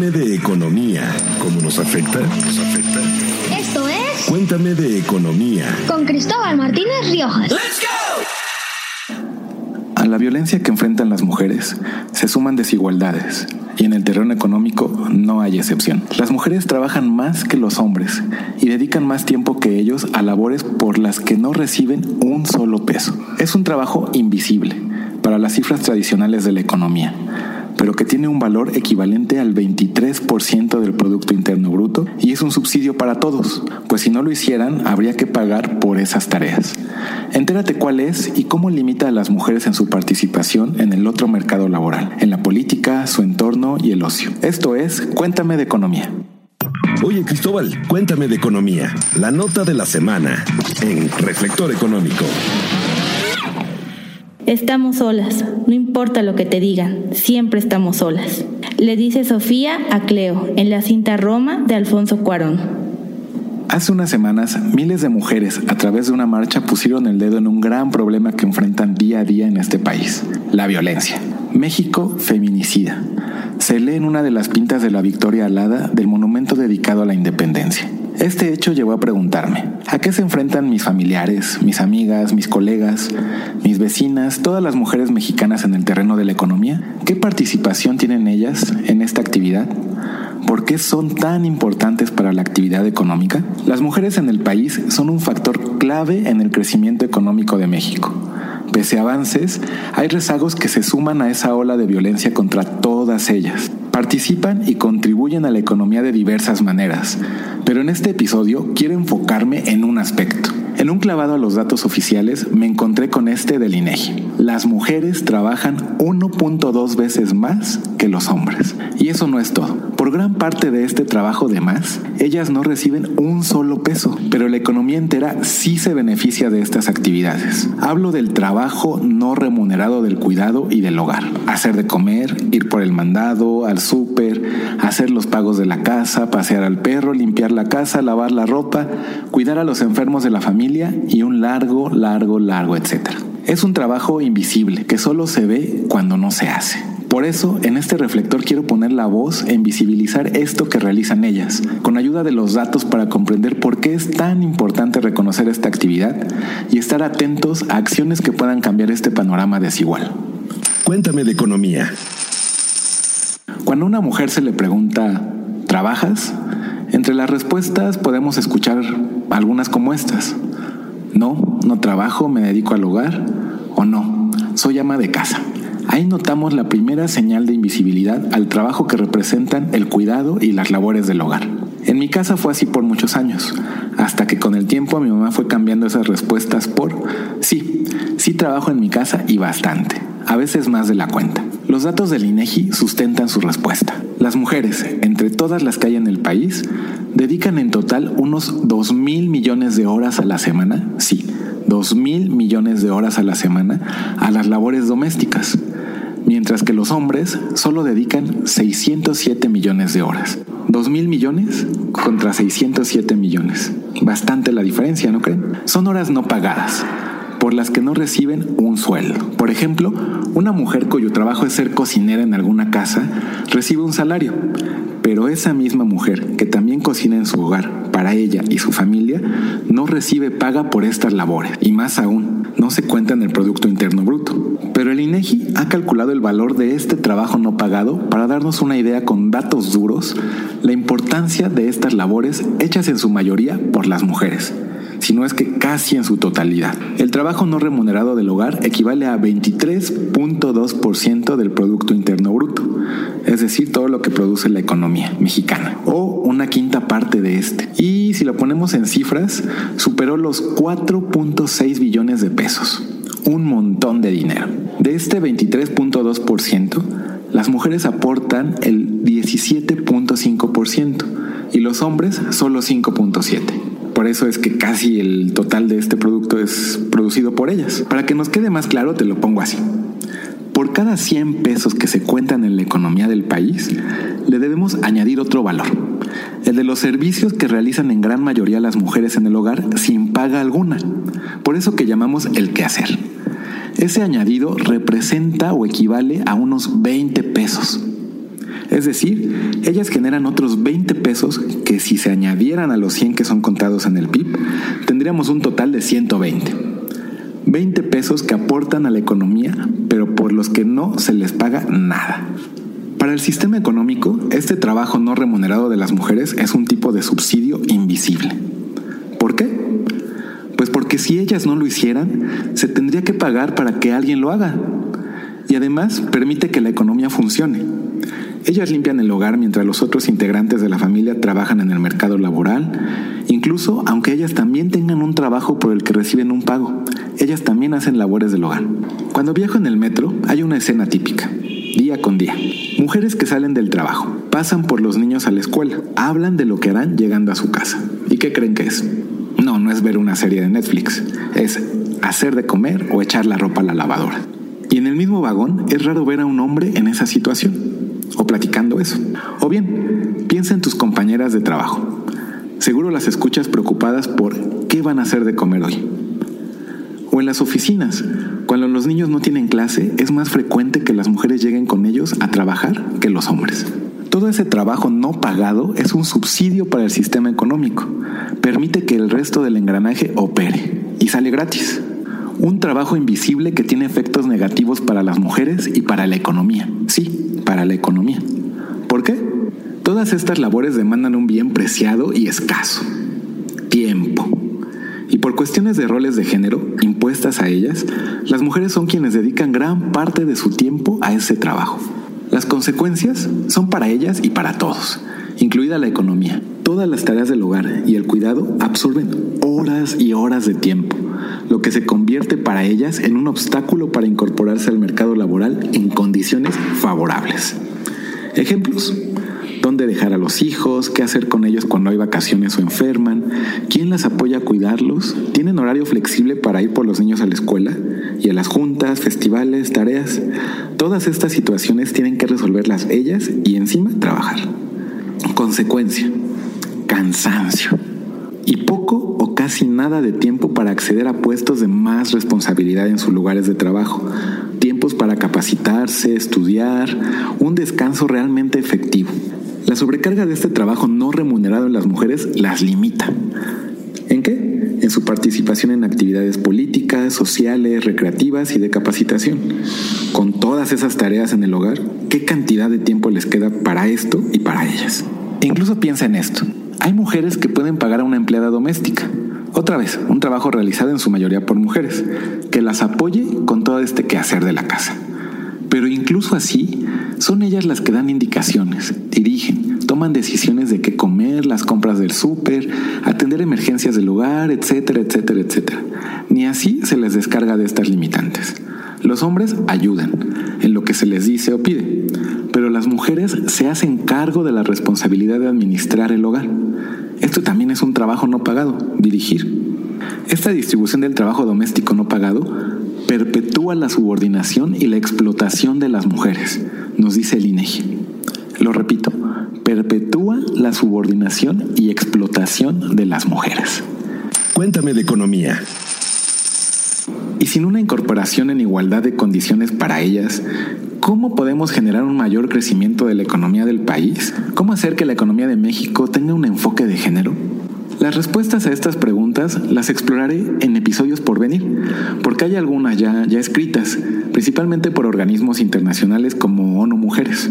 Cuéntame de economía. ¿Cómo nos afecta? ¿Nos afecta? Esto es Cuéntame de economía. con Cristóbal Martínez Riojas. A la violencia que enfrentan las mujeres se suman desigualdades y en el terreno económico no hay excepción. Las mujeres trabajan más que los hombres y dedican más tiempo que ellos a labores por las que no reciben un solo peso. Es un trabajo invisible para las cifras tradicionales de la economía pero que tiene un valor equivalente al 23% del Producto Interno Bruto y es un subsidio para todos, pues si no lo hicieran habría que pagar por esas tareas. Entérate cuál es y cómo limita a las mujeres en su participación en el otro mercado laboral, en la política, su entorno y el ocio. Esto es Cuéntame de Economía. Oye, Cristóbal, cuéntame de economía. La nota de la semana en Reflector Económico. Estamos solas, no importa lo que te digan, siempre estamos solas. Le dice Sofía a Cleo en la cinta Roma de Alfonso Cuarón. Hace unas semanas, miles de mujeres a través de una marcha pusieron el dedo en un gran problema que enfrentan día a día en este país, la violencia. México feminicida. Se lee en una de las pintas de la Victoria Alada del monumento dedicado a la independencia. Este hecho llevó a preguntarme, ¿a qué se enfrentan mis familiares, mis amigas, mis colegas, mis vecinas, todas las mujeres mexicanas en el terreno de la economía? ¿Qué participación tienen ellas en esta actividad? ¿Por qué son tan importantes para la actividad económica? Las mujeres en el país son un factor clave en el crecimiento económico de México. Pese a avances, hay rezagos que se suman a esa ola de violencia contra todas ellas. Participan y contribuyen a la economía de diversas maneras, pero en este episodio quiero enfocarme en un aspecto. En un clavado a los datos oficiales me encontré con este del INEGI. Las mujeres trabajan 1.2 veces más que los hombres. Y eso no es todo. Por gran parte de este trabajo de más, ellas no reciben un solo peso, pero la economía entera sí se beneficia de estas actividades. Hablo del trabajo no remunerado del cuidado y del hogar. Hacer de comer, ir por el mandado, al súper, hacer los pagos de la casa, pasear al perro, limpiar la casa, lavar la ropa, cuidar a los enfermos de la familia y un largo, largo, largo, etcétera. Es un trabajo invisible que solo se ve cuando no se hace. Por eso, en este reflector quiero poner la voz en visibilizar esto que realizan ellas, con ayuda de los datos para comprender por qué es tan importante reconocer esta actividad y estar atentos a acciones que puedan cambiar este panorama desigual. Cuéntame de economía. Cuando a una mujer se le pregunta, ¿trabajas? Entre las respuestas podemos escuchar algunas como estas. No, no trabajo, me dedico al hogar. O no, soy ama de casa. Ahí notamos la primera señal de invisibilidad al trabajo que representan el cuidado y las labores del hogar. En mi casa fue así por muchos años, hasta que con el tiempo mi mamá fue cambiando esas respuestas por sí, sí trabajo en mi casa y bastante, a veces más de la cuenta. Los datos del INEGI sustentan su respuesta. Las mujeres, entre todas las que hay en el país, dedican en total unos 2 mil millones de horas a la semana, sí, 2 mil millones de horas a la semana a las labores domésticas, mientras que los hombres solo dedican 607 millones de horas. 2 mil millones contra 607 millones. Bastante la diferencia, ¿no creen? Son horas no pagadas por las que no reciben un sueldo. Por ejemplo, una mujer cuyo trabajo es ser cocinera en alguna casa recibe un salario, pero esa misma mujer que también cocina en su hogar para ella y su familia no recibe paga por estas labores y más aún no se cuenta en el producto interno bruto. Pero el INEGI ha calculado el valor de este trabajo no pagado para darnos una idea con datos duros la importancia de estas labores hechas en su mayoría por las mujeres si no es que casi en su totalidad. El trabajo no remunerado del hogar equivale a 23.2% del Producto Interno Bruto, es decir, todo lo que produce la economía mexicana, o una quinta parte de este. Y si lo ponemos en cifras, superó los 4.6 billones de pesos, un montón de dinero. De este 23.2%, las mujeres aportan el 17.5% y los hombres solo 5.7%. Por eso es que casi el total de este producto es producido por ellas. Para que nos quede más claro, te lo pongo así. Por cada 100 pesos que se cuentan en la economía del país, le debemos añadir otro valor, el de los servicios que realizan en gran mayoría las mujeres en el hogar sin paga alguna. Por eso que llamamos el quehacer. Ese añadido representa o equivale a unos 20 pesos. Es decir, ellas generan otros 20 pesos que si se añadieran a los 100 que son contados en el PIB, tendríamos un total de 120. 20 pesos que aportan a la economía, pero por los que no se les paga nada. Para el sistema económico, este trabajo no remunerado de las mujeres es un tipo de subsidio invisible. ¿Por qué? Pues porque si ellas no lo hicieran, se tendría que pagar para que alguien lo haga. Y además permite que la economía funcione. Ellas limpian el hogar mientras los otros integrantes de la familia trabajan en el mercado laboral, incluso aunque ellas también tengan un trabajo por el que reciben un pago. Ellas también hacen labores del hogar. Cuando viajo en el metro hay una escena típica, día con día. Mujeres que salen del trabajo, pasan por los niños a la escuela, hablan de lo que harán llegando a su casa. ¿Y qué creen que es? No, no es ver una serie de Netflix, es hacer de comer o echar la ropa a la lavadora. Y en el mismo vagón es raro ver a un hombre en esa situación o platicando eso. O bien, piensa en tus compañeras de trabajo. Seguro las escuchas preocupadas por qué van a hacer de comer hoy. O en las oficinas, cuando los niños no tienen clase, es más frecuente que las mujeres lleguen con ellos a trabajar que los hombres. Todo ese trabajo no pagado es un subsidio para el sistema económico. Permite que el resto del engranaje opere y sale gratis. Un trabajo invisible que tiene efectos negativos para las mujeres y para la economía. Sí, para la economía. ¿Por qué? Todas estas labores demandan un bien preciado y escaso. Tiempo. Y por cuestiones de roles de género impuestas a ellas, las mujeres son quienes dedican gran parte de su tiempo a ese trabajo. Las consecuencias son para ellas y para todos, incluida la economía. Todas las tareas del hogar y el cuidado absorben horas y horas de tiempo lo que se convierte para ellas en un obstáculo para incorporarse al mercado laboral condiciones favorables. Ejemplos. ¿Dónde dejar a los hijos? ¿Qué hacer con ellos cuando hay vacaciones o enferman? ¿Quién las apoya a cuidarlos? ¿Tienen horario flexible para ir por los niños a la escuela? ¿Y a las juntas, festivales, tareas? Todas estas situaciones tienen que resolverlas ellas y encima trabajar. Consecuencia. Cansancio y poco o casi nada de tiempo para acceder a puestos de más responsabilidad en sus lugares de trabajo, tiempos para capacitarse, estudiar, un descanso realmente efectivo. La sobrecarga de este trabajo no remunerado en las mujeres las limita. ¿En qué? En su participación en actividades políticas, sociales, recreativas y de capacitación. Con todas esas tareas en el hogar, ¿qué cantidad de tiempo les queda para esto y para ellas? Incluso piensa en esto. Hay mujeres que pueden pagar a una empleada doméstica. Otra vez, un trabajo realizado en su mayoría por mujeres, que las apoye con todo este quehacer de la casa. Pero incluso así, son ellas las que dan indicaciones, dirigen, toman decisiones de qué comer, las compras del súper, atender emergencias del hogar, etcétera, etcétera, etcétera. Ni así se les descarga de estas limitantes. Los hombres ayudan en lo que se les dice o pide, pero las mujeres se hacen cargo de la responsabilidad de administrar el hogar. Esto también es un trabajo no pagado, dirigir. Esta distribución del trabajo doméstico no pagado perpetúa la subordinación y la explotación de las mujeres, nos dice el INEGI. Lo repito, perpetúa la subordinación y explotación de las mujeres. Cuéntame de economía. Y sin una incorporación en igualdad de condiciones para ellas, ¿cómo podemos generar un mayor crecimiento de la economía del país? ¿Cómo hacer que la economía de México tenga un enfoque de género? Las respuestas a estas preguntas las exploraré en episodios por venir, porque hay algunas ya, escritas, principalmente por organismos internacionales como ONU Mujeres.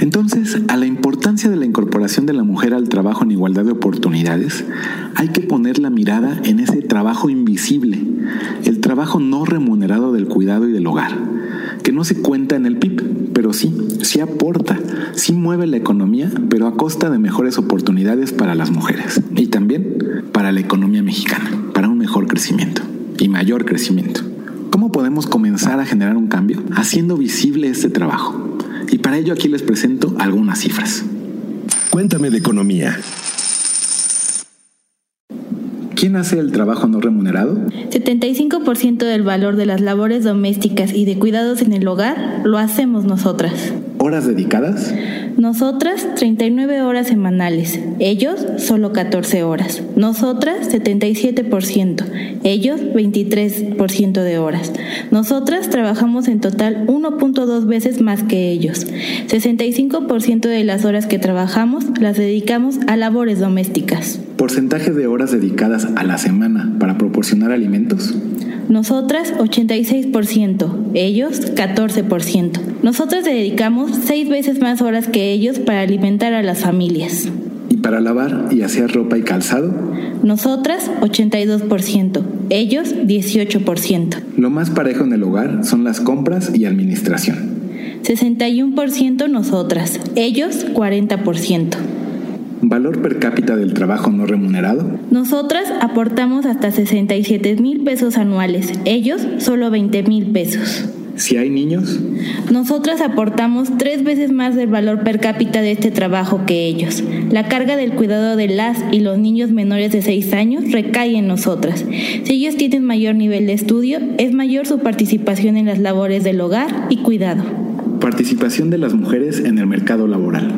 Entonces, a la importancia de la incorporación de la mujer al trabajo en igualdad de oportunidades, hay que poner la mirada en ese trabajo invisible, trabajo no remunerado del cuidado y del hogar, que no se cuenta en el PIB, pero sí, sí aporta, sí mueve la economía, pero a costa de mejores oportunidades para las mujeres y también para la economía mexicana, para un mejor crecimiento y mayor crecimiento. ¿Cómo podemos comenzar a generar un cambio? Haciendo visible este trabajo y para ello aquí les presento algunas cifras. Cuéntame de economía. ¿Quién hace el trabajo no remunerado? 75% del valor de las labores domésticas y de cuidados en el hogar lo hacemos nosotras. ¿Horas dedicadas? Nosotras 39 horas semanales, ellos solo 14 horas. Nosotras 77%, ellos 23% de horas. Nosotras trabajamos en total 1.2 veces más que ellos. 65% de las horas que trabajamos las dedicamos a labores domésticas. ¿Porcentaje de horas dedicadas a la semana para proporcionar alimentos? Nosotras 86%, ellos 14%. Nosotras dedicamos seis veces más horas que ellos para alimentar a las familias. ¿Y para lavar y hacer ropa y calzado? Nosotras 82%, ellos 18%. Lo más parejo en el hogar son las compras y administración. 61% nosotras, ellos 40%. ¿Valor per cápita del trabajo no remunerado? Nosotras aportamos hasta 67 mil pesos anuales, ellos solo 20 mil pesos. Si hay niños, Nosotras aportamos tres veces más del valor per cápita de este trabajo que ellos. La carga del cuidado de las y los niños menores de 6 años recae en nosotras. Si ellos tienen mayor nivel de estudio, es mayor su participación en las labores del hogar y cuidado. Participación de las mujeres en el mercado laboral.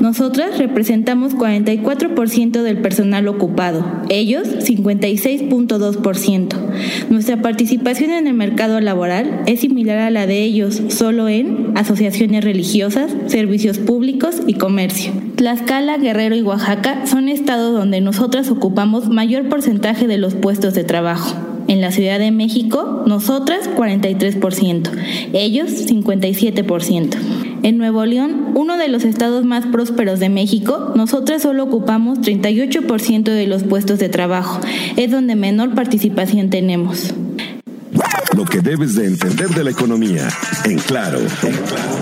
Nosotras representamos 44% del personal ocupado, ellos 56.2%. Nuestra participación en el mercado laboral es similar a la de ellos, solo en asociaciones religiosas, servicios públicos y comercio. Tlaxcala, Guerrero y Oaxaca son estados donde nosotras ocupamos mayor porcentaje de los puestos de trabajo. En la Ciudad de México, nosotras 43%, ellos 57%. En Nuevo León, uno de los estados más prósperos de México, nosotras solo ocupamos 38% de los puestos de trabajo. Es donde menor participación tenemos. Lo que debes de entender de la economía. En claro. En claro.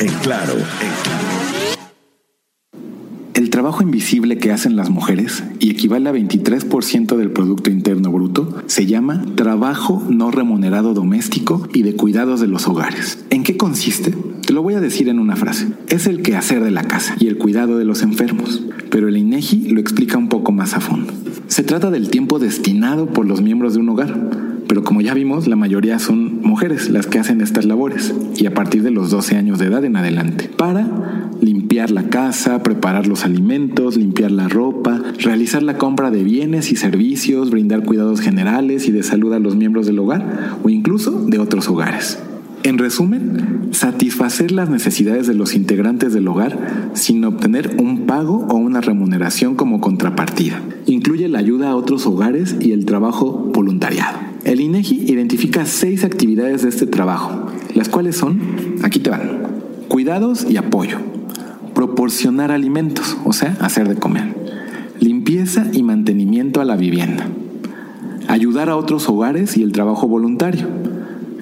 En claro. En claro. Trabajo invisible que hacen las mujeres, y equivale a 23% del Producto Interno Bruto, se llama trabajo no remunerado doméstico y de cuidados de los hogares. ¿En qué consiste? Te lo voy a decir en una frase. Es el quehacer de la casa y el cuidado de los enfermos, pero el INEGI lo explica un poco más a fondo. Se trata del tiempo destinado por los miembros de un hogar, pero como ya vimos, la mayoría son mujeres las que hacen estas labores, y a partir de los 12 años de edad en adelante, para limpiar la casa, preparar los alimentos, limpiar la ropa, realizar la compra de bienes y servicios, brindar cuidados generales y de salud a los miembros del hogar o incluso de otros hogares. En resumen, satisfacer las necesidades de los integrantes del hogar sin obtener un pago o una remuneración como contrapartida. Incluye la ayuda a otros hogares y el trabajo voluntariado. El INEGI identifica seis actividades de este trabajo, las cuales son, aquí te van, cuidados y apoyo, proporcionar alimentos, o sea, hacer de comer, limpieza y mantenimiento a la vivienda, ayudar a otros hogares y el trabajo voluntario,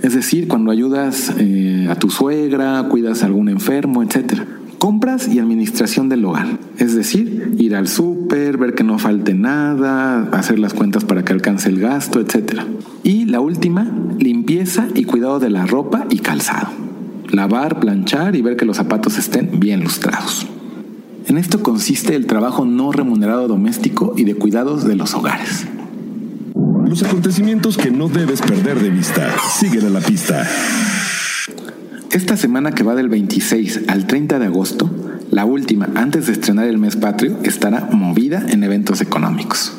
es decir, cuando ayudas eh, a tu suegra, cuidas a algún enfermo, etc. Compras y administración del hogar, es decir, ir al súper, ver que no falte nada, hacer las cuentas para que alcance el gasto, etc. Y la última, limpieza y cuidado de la ropa y calzado. Lavar, planchar y ver que los zapatos estén bien lustrados. En esto consiste el trabajo no remunerado doméstico y de cuidados de los hogares. Los acontecimientos que no debes perder de vista. Síguele la pista. Esta semana que va del 26 al 30 de agosto, la última antes de estrenar el mes patrio, estará movida en eventos económicos.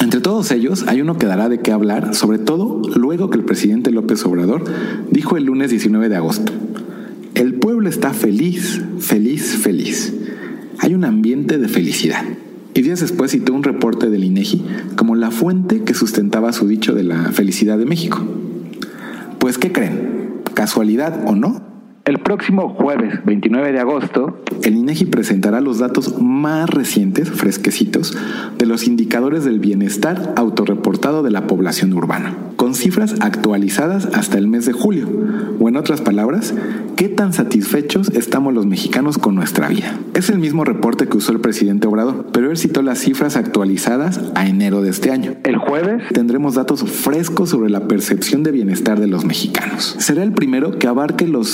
Entre todos ellos hay uno que dará de qué hablar, sobre todo luego que el presidente López Obrador dijo el lunes 19 de agosto, el pueblo está feliz, feliz, feliz. Hay un ambiente de felicidad. Y días después citó un reporte del INEGI como la fuente que sustentaba su dicho de la felicidad de México. Pues, ¿qué creen? ¿Casualidad o no? El próximo jueves 29 de agosto, el INEGI presentará los datos más recientes, fresquecitos, de los indicadores del bienestar autorreportado de la población urbana, con cifras actualizadas hasta el mes de julio, o en otras palabras, qué tan satisfechos estamos los mexicanos con nuestra vida. Es el mismo reporte que usó el presidente Obrador, pero él citó las cifras actualizadas a enero de este año. El jueves tendremos datos frescos sobre la percepción de bienestar de los mexicanos. Será el primero que abarque los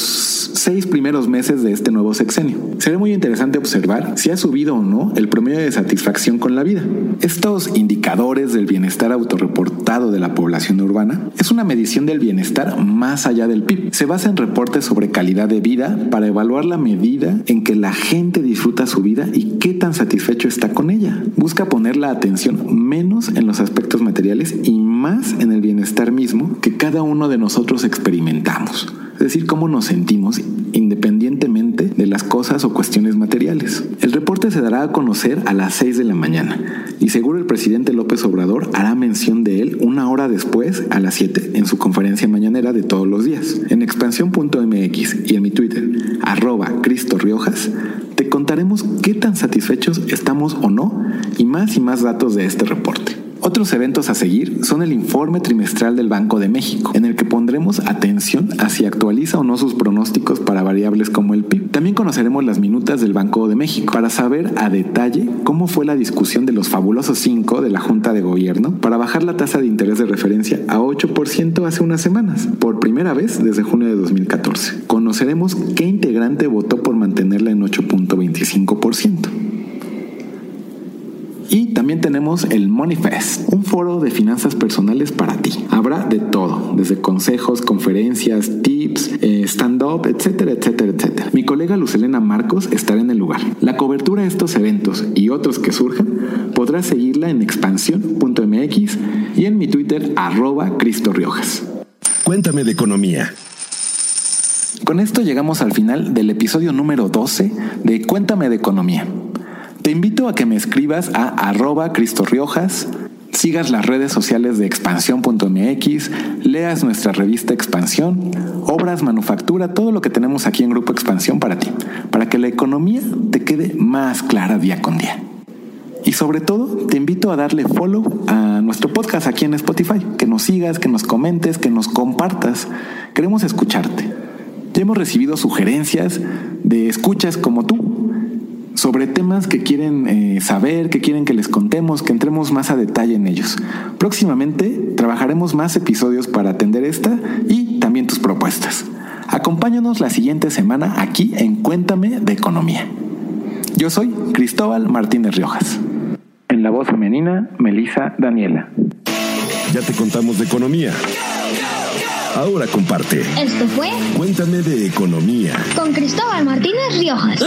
seis primeros meses de este nuevo sexenio. Será muy interesante observar si ha subido o no el promedio de satisfacción con la vida. Estos indicadores del bienestar autorreportado de la población urbana es una medición del bienestar más allá del PIB. Se basa en reportes sobre calidad de vida para evaluar la medida en que la gente disfruta su vida y qué tan satisfecho está con ella. Busca poner la atención menos en los aspectos materiales y más en el bienestar mismo que cada uno de nosotros experimentamos es decir, cómo nos sentimos independientemente de las cosas o cuestiones materiales. El reporte se dará a conocer a las 6 de la mañana y seguro el presidente López Obrador hará mención de él una hora después a las 7 en su conferencia mañanera de todos los días. En expansión.mx y en mi Twitter, arroba Cristo Riojas, te contaremos qué tan satisfechos estamos o no y más y más datos de este reporte. Otros eventos a seguir son el informe trimestral del Banco de México, en el que pondremos atención a si actualiza o no sus pronósticos para variables como el PIB. También conoceremos las minutas del Banco de México para saber a detalle cómo fue la discusión de los fabulosos 5 de la Junta de Gobierno para bajar la tasa de interés de referencia a 8% hace unas semanas, por primera vez desde junio de 2014. Conoceremos qué integrante votó por mantenerla en 8.25%. Tenemos el Money Fest, un foro de finanzas personales para ti. Habrá de todo, desde consejos, conferencias, tips, eh, stand-up, etcétera, etcétera, etcétera. Mi colega Lucelena Marcos estará en el lugar. La cobertura de estos eventos y otros que surjan podrás seguirla en expansión.mx y en mi Twitter arroba Cristo Riojas. Cuéntame de economía. Con esto llegamos al final del episodio número 12 de Cuéntame de Economía. Te invito a que me escribas a arroba Cristo Riojas, sigas las redes sociales de expansión.mx, leas nuestra revista Expansión, obras, manufactura, todo lo que tenemos aquí en Grupo Expansión para ti, para que la economía te quede más clara día con día. Y sobre todo, te invito a darle follow a nuestro podcast aquí en Spotify, que nos sigas, que nos comentes, que nos compartas. Queremos escucharte. Ya hemos recibido sugerencias de escuchas como tú sobre temas que quieren eh, saber, que quieren que les contemos, que entremos más a detalle en ellos. Próximamente trabajaremos más episodios para atender esta y también tus propuestas. Acompáñanos la siguiente semana aquí en Cuéntame de Economía. Yo soy Cristóbal Martínez Riojas. En la voz femenina, Melisa Daniela. Ya te contamos de economía. Ahora comparte. Esto fue Cuéntame de economía. con Cristóbal Martínez Riojas.